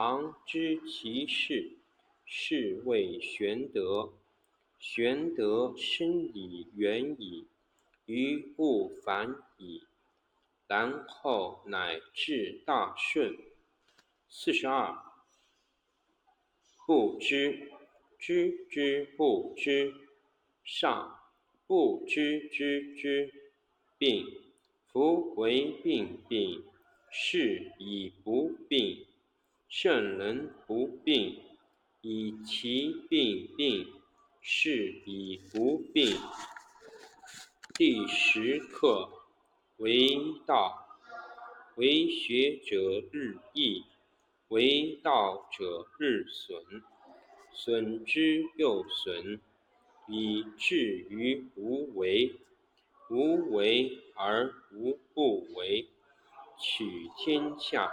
常知其事，是谓玄德。玄德深以远矣，于物反矣，然后乃至大顺。四十二，不知，知之不知，上不知之，病。夫为病病，是以不病。圣人不病，以其病病，是以不病。第十课：为道，为学者日益，为道者日损，损之又损，以至于无为。无为而无不为。取天下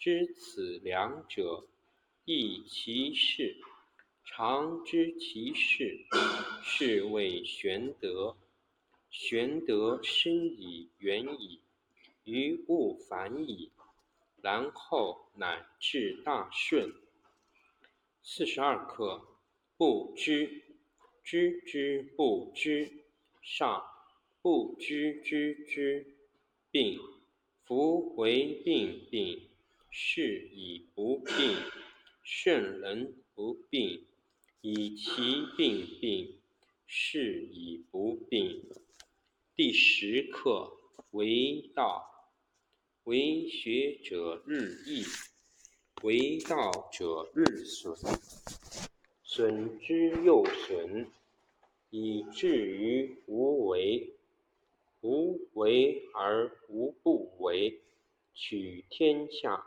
知此两者，亦其事。常知其事，是谓玄德。玄德深以远矣，于物反矣，然后乃至大顺。四十二课：不知，知之不知，上不知之，病。夫为病病。是以不病。圣人不病，以其病病，是以不病。第十课：为道，为学者日益，为道者日损，损之又损，以至于无为。无为而无不为。取天下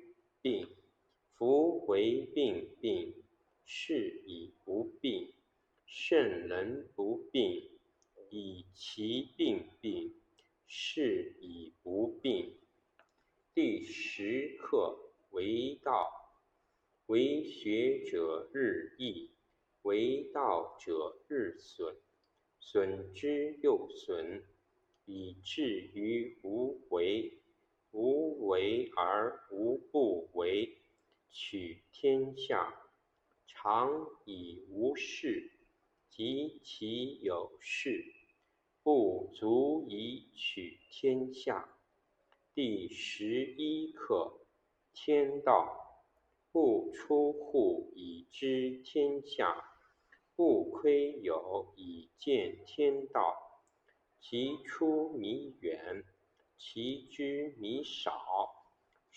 病。夫为病病，是以不病。圣人不病，以其病病，是以不病。第十课为道，为学者日益，为道者日损，损之又损，以至于无为。无为而。天下常以无事。及其有事，不足以取天下。第十一课：天道不出户以知天下，不窥有以见天道。其出弥远，其知弥少。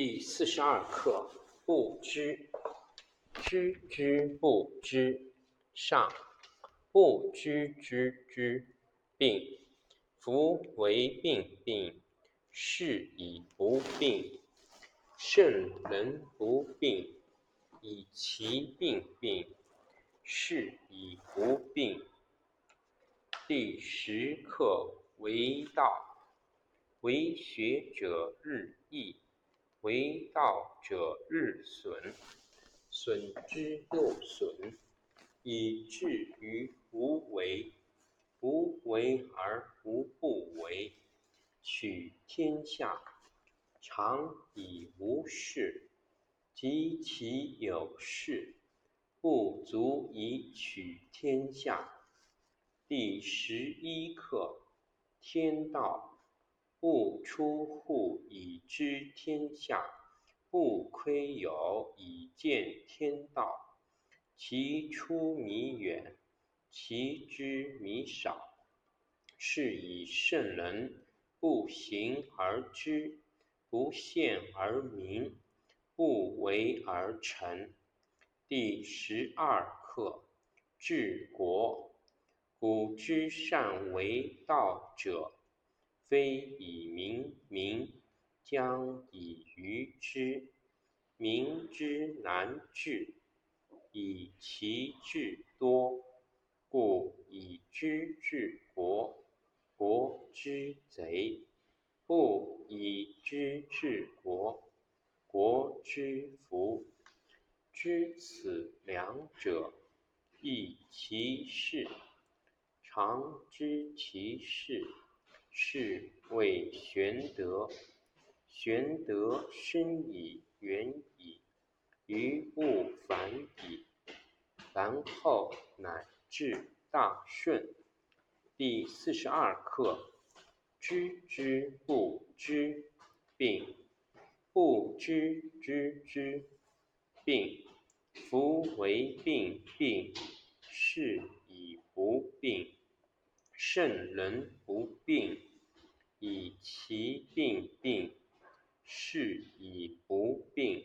第四十二课：不知，知之不知，上。不知之知，病。夫为病病，是以不病。圣人不病，以其病病，是以不病。第十课为道，为学者日益，为道者日损，损之又损。以至于无为，无为而无不为。取天下常以无事，及其有事，不足以取天下。第十一课：天道不出户以知天下，不窥有以见天道。其出弥远，其知弥少。是以圣人不行而知，不见而明，不为而成。第十二课：治国。古之善为道者，非以明民，将以愚之。民之难治。以其智多，故以知治国，国之贼；不以知治国，国之福。知此两者，亦其事。常知其事，是谓玄德。玄德深矣，远矣。于物反矣，然后乃至大顺。第四十二课：知之不知，病；不知知之，病。夫为病，病是以不病。圣人不病，以其病病，是以不病。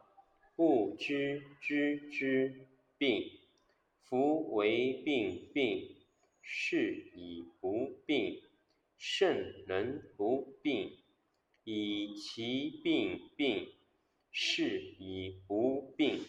不知知之病。夫为病，病是以不病。圣人不病，以其病病，是以不病。